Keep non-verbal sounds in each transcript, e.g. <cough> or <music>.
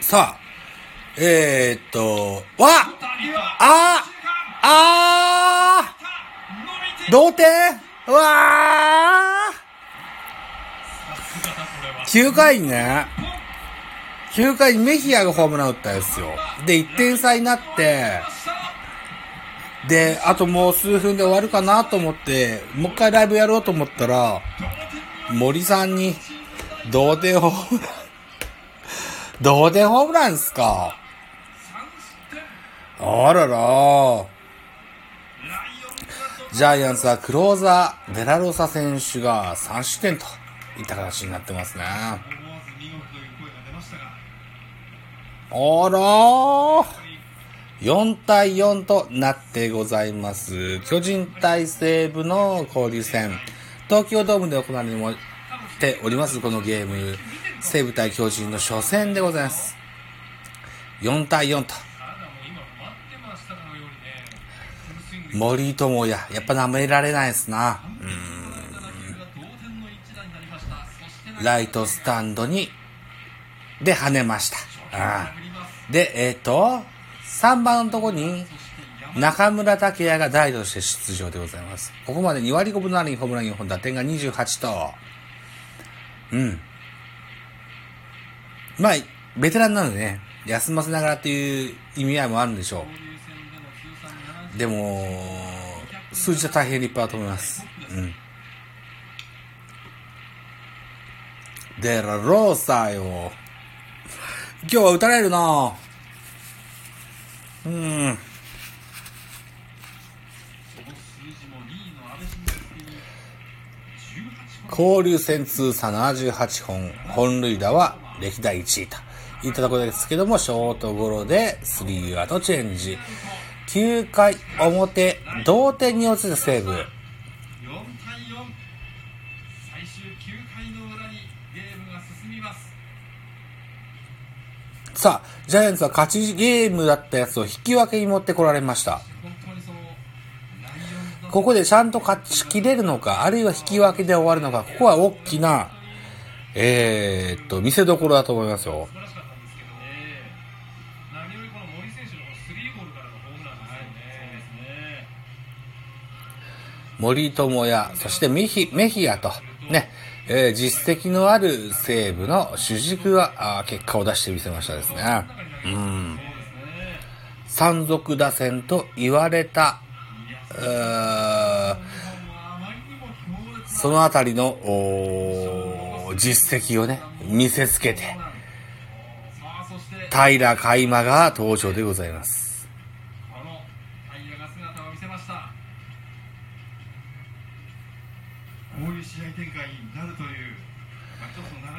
さあ、えー、っと、わああー同点わー !9 回ね、9回にメヒアがホームラン打ったんですよ。で、1点差になって、で、あともう数分で終わるかなと思って、もう一回ライブやろうと思ったら、森さんに、同点ホームラン、同点ホームランですか？あららジャイアンツはクローザー、デラロサ選手が3失点といった形になってますね。あら4対4となってございます。巨人対西武の交流戦。東京ドームで行われております、このゲーム。西武対巨人の初戦でございます。4対4と。森友哉、やっぱ舐められないですな。うん。ライトスタンドに、で跳ねました。で、えっ、と、3番のとこに、中村拓也が代打として出場でございます。ここまで2割5分のあるホームラン4本、打点が28と、うん。まあ、ベテランなのでね、休ませながらっていう意味合いもあるんでしょう。でも、数字は大変立派だと思います。うん。デラローサよ。今日は打たれるなうん。交流戦通算78本、本塁打は歴代1位といったところですけども、ショートゴロでスリーアウトチェンジ。9回表、同点に落ちた西武。4対4最終9回の裏にゲームが進みますさあ、ジャイアンツは勝ちゲームだったやつを引き分けに持ってこられました。ここでちゃんと勝ちきれるのか、あるいは引き分けで終わるのか、ここは大きな、えー、っと、見せ所だと思いますよ。森、友哉、そしてメヒ、メヒアと、ね、えー実績のある西武の主軸が、あ結果を出してみせましたですね。うん。山賊打線と言われた、うーそのあたりの、実績をね、見せつけて、平海馬が登場でございます。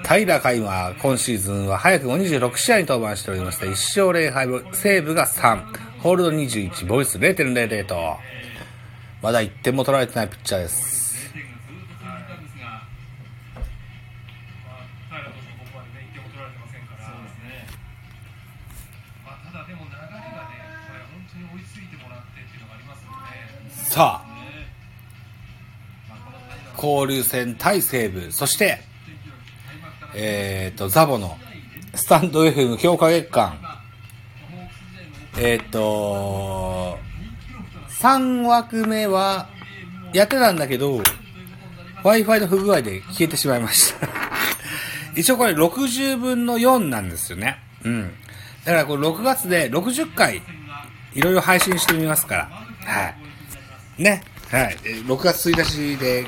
平海馬、今シーズンは早くも26試合に登板しておりまして、1勝0敗、西武が3、ホールド21、ボイス0.00と、まだ1点も取られてないピッチャーです。さあ、交流戦対西武、そして、えーと、ザボのスタンド FM 強化月間、えーと、3枠目はやってたんだけど、Wi-Fi の不具合で消えてしまいました。<laughs> 一応これ60分の4なんですよね。うん。だからこれ6月で60回いろいろ配信してみますから。はい。ね。はい。6月1日で、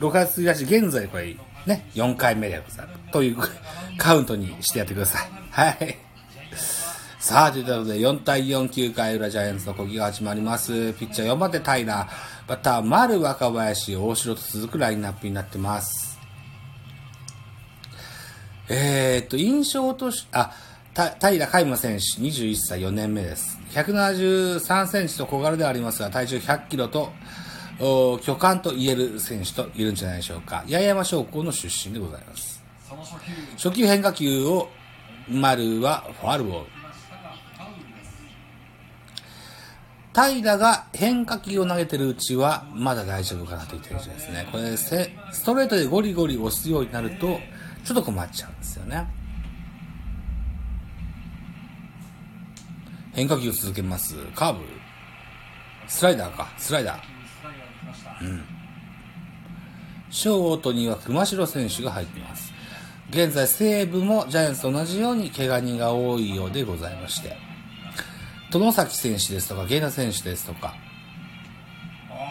6月1日現在これね、4回目でござる。というカウントにしてやってください。はい。さあ、ということで、4対4、9回裏ジャイアンツの攻撃が始まります。ピッチャー4番手平、バッター丸、若林、大城と続くラインナップになってます。えーっと、印象とし、あ、平海馬選手、21歳4年目です。173センチと小柄ではありますが、体重100キロと、お巨漢と言える選手といるんじゃないでしょうか。八重山商工の出身でございます。初球、初球変化球を、丸はファールボール。平が変化球を投げてるうちは、まだ大丈夫かなといった感じですね。これ、ストレートでゴリゴリ押すようになると、ちょっと困っちゃうんですよね。変化球を続けます。カーブ。スライダーか。スライダー。うん。ショートには熊代選手が入っています。現在、西武もジャイアンツと同じように怪我人が多いようでございまして、殿崎選手ですとか、源田選手ですとか、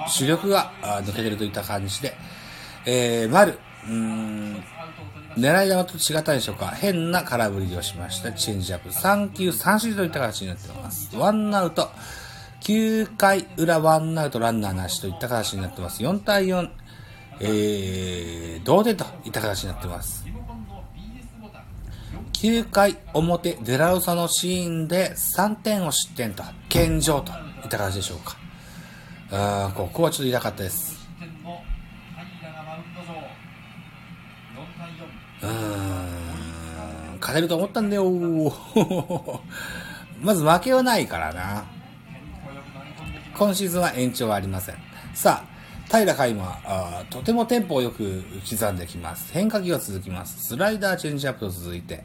主力が抜けてるといった感じで、えー、丸、うん、狙い球と違ったでしょうか変な空振りをしました。チェンジアップ。3球3振といった形になっています。ワンアウト。9回裏ワンアウトランナーなしといった形になってます。4対4。えー、同点といった形になってます。9回表、デラウサのシーンで3点を失点と、健状といった形でしょうか。あここはちょっと痛かったです。失点の平がマウンド上。4対4。うーん、勝てると思ったんだよ <laughs> まず負けはないからな。今シーズンは延長はありません。さあ、平海馬、とてもテンポをよく刻んできます。変化球が続きます。スライダー、チェンジアップと続いて、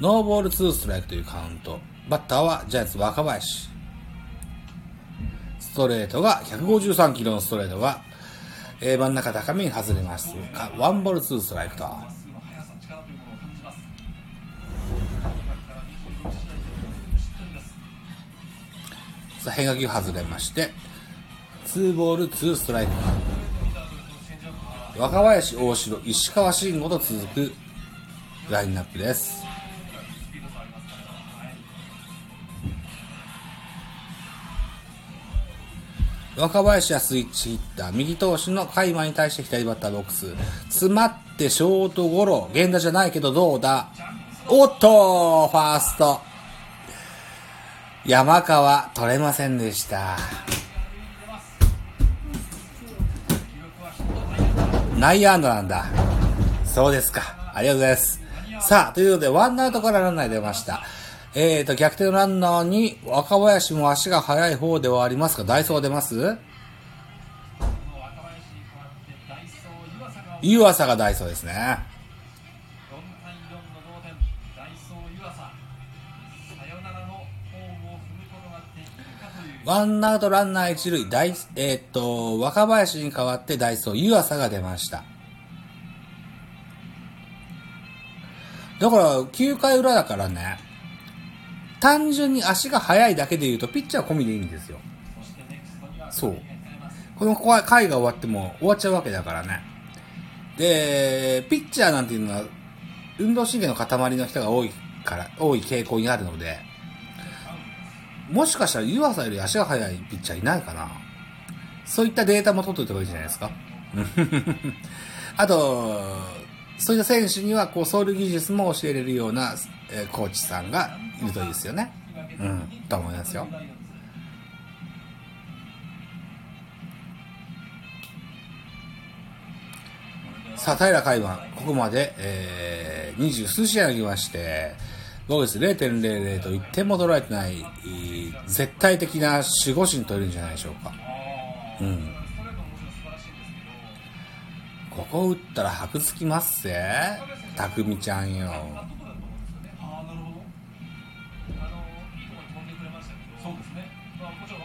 ノーボール2ストライクというカウント。バッターはジャイアンツ若林。ストレートが153キロのストレートが、えー真ん中高めに外れます。ワンボール2ストライクと。さあ、変化球外れまして、2ボール2ストライク。若林、大城、石川慎吾と続くラインナップです。若林はスイッチヒッター、右投手の海馬に対して左バッターボックス。詰まってショートゴロ、源田じゃないけどどうだ？おっとファースト。山川取れませんでした。内野安打なんだ。そうですか。ありがとうございます。さあ、ということで、ワンアウトからランナー出ました。えーと、逆転のランナーに、若林も足が速い方ではありますが、ダイソー出ます？若林に代わってダイソー湯浅が湯浅がダイソーですね。ワンアウトランナー一塁、ダイえーっと、若林に代わってダイソー、湯浅が出ました。だから、9回裏だからね、単純に足が速いだけで言うと、ピッチャー込みでいいんですよ。そう。この回が終わっても終わっちゃうわけだからね。で、ピッチャーなんていうのは、運動神経の塊の人が多いから、多い傾向にあるので、もしかしたら湯浅より足が速いピッチャーいないかな。そういったデータも取っといた方がいいじゃないですか。<laughs> あと、そういった選手には、こう、ソウル技術も教えれるような、えーコーチさんがいるといいですよね。うん、と思いますよ。さあ、平海馬、ここまで、えー、二十数試合投げまして、防御率0.00と1点も取られてない、えー絶対的な守護神といるんじゃないでしょうか。うん。ここ打ったら箔つきますぜ。たけどそうですね、まあ、もちゃ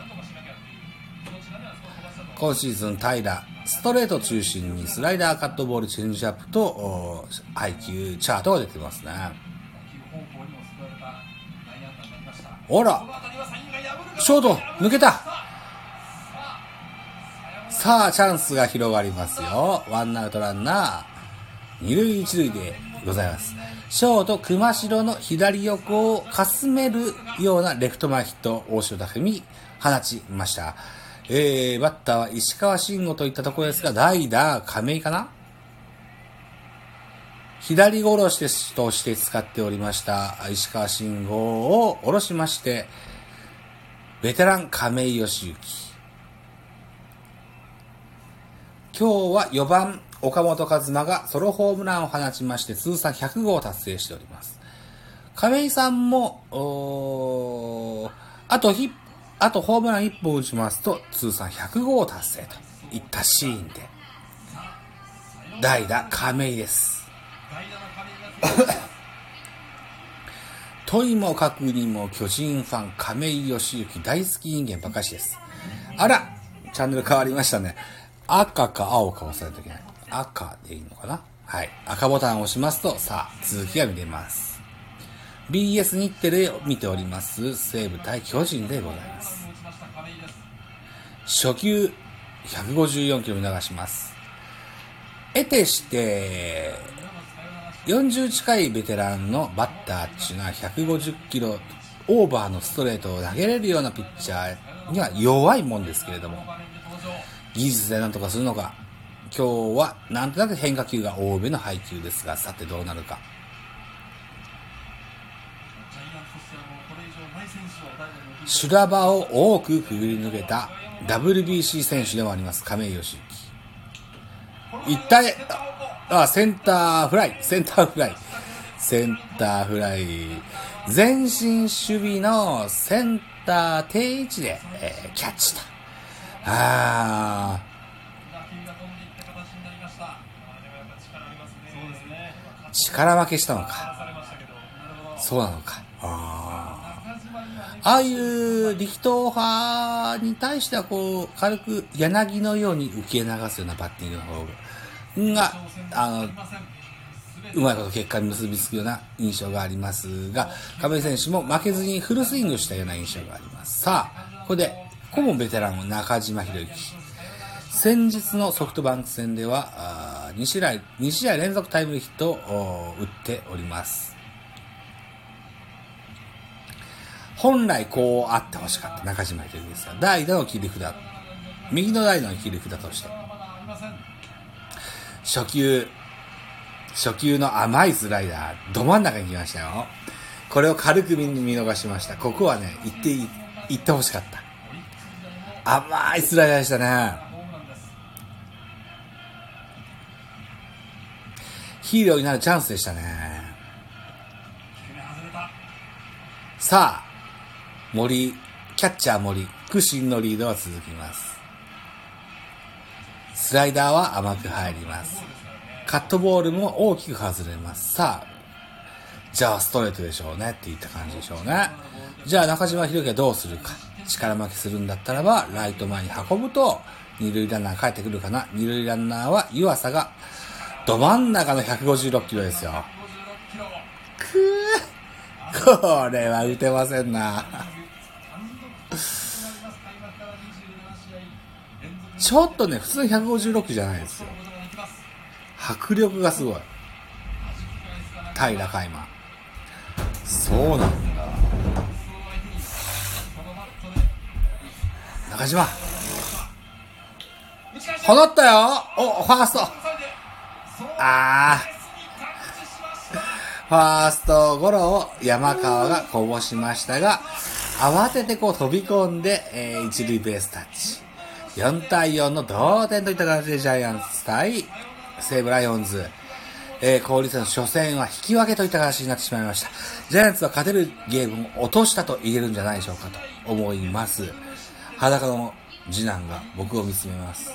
っていう気持ちがねあそこに飛ばしたと思う今シーズン平、ストレート中心にスライダー、カットボール、チェンジアップと、お配球チャートが出てますね。ほらショート、抜けたさあ、チャンスが広がりますよ。ワンアウトランナー、二塁一塁でございます。ショート、熊代の左横をかすめるようなレフト前ヒット大城匠放ちました。えー、バッターは石川慎吾といったところですが、代打、亀井かな？左殺しとして使っておりました石川慎吾を下ろしまして、ベテラン亀井義行。今日は4番岡本和真がソロホームランを放ちまして通算100号を達成しております。亀井さんも、あとヒあとホームラン1本打ちますと通算100号を達成といったシーンで、代打亀井です。代打の亀井が来ましたといもかくにも巨人ファン亀井義行大好き人間ばかしです。あらチャンネル変わりましたね。赤か青か忘れといけない。赤でいいのかな？はい。赤ボタンを押しますと、さあ、続きが見れます。BS 日テレを見ております、西武対巨人でございます。初球、154キロ見流します。得てして、40近いベテランのバッターっていうのは150キロオーバーのストレートを投げれるようなピッチャーには弱いもんですけれども、技術でなんとかするのか、今日はなんとなく変化球が多めの配球ですが、さてどうなるか。修羅場を多くくぐり抜けた WBC 選手でもあります、亀井義。一体、あ、センターフライ、センターフライ、センターフライ、前進守備のセンター定位置で、えーキャッチと。あー、力負けしたのか。そうなのか。あーああいう力投派に対してはこう、軽く柳のように受け流すようなバッティングの方が、あの、うまいこと結果に結びつくような印象がありますが、亀井選手も負けずにフルスイングしたような印象があります。さあ、ここで、ここもベテランの中島博之。先日のソフトバンク戦では、2試合、2試合連続タイムリーヒットを打っております。本来こうあってほしかった中島秀樹ですが、代打の切り札、右の代打の切り札として、初球、初球の甘いスライダー、ど真ん中に来ましたよ。これを軽く見見逃しました。ここはね、行ってい、行ってほしかった。甘いスライダーでしたね。ヒーローになるチャンスでしたね。さあ、森、キャッチャー森、苦心のリードは続きます。スライダーは甘く入ります。カットボールも大きく外れます。さあ、じゃあストレートでしょうねって言った感じでしょうね。じゃあ中島博樹はどうするか。力負けするんだったらば、ライト前に運ぶと、二塁ランナー帰ってくるかな。二塁ランナーは湯浅が、ど真ん中の156キロですよ。くー。これは打てませんな。ちょっとね、普通156じゃないですよ。迫力がすごい。平海馬。そうなんだ。中島。放ったよお、ファースト。あー。ファーストゴロを山川がこぼしましたが、慌ててこう飛び込んで、えー、一塁ベースタッチ。4対4の同点といった形でジャイアンツ対西武ライオンズ。えー、交流戦の初戦は引き分けといった形になってしまいました。ジャイアンツは勝てるゲームを落としたと言えるんじゃないでしょうかと思います。裸の次男が僕を見つめます。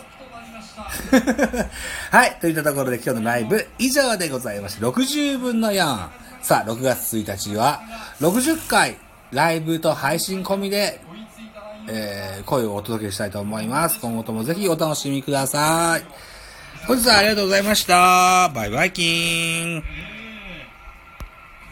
<laughs> はい。といったところで今日のライブ以上でございました。60分の4。さあ、6月1日は60回ライブと配信込みで、えー、声をお届けしたいと思います。今後ともぜひお楽しみください。本日はありがとうございました。バイバイキーン。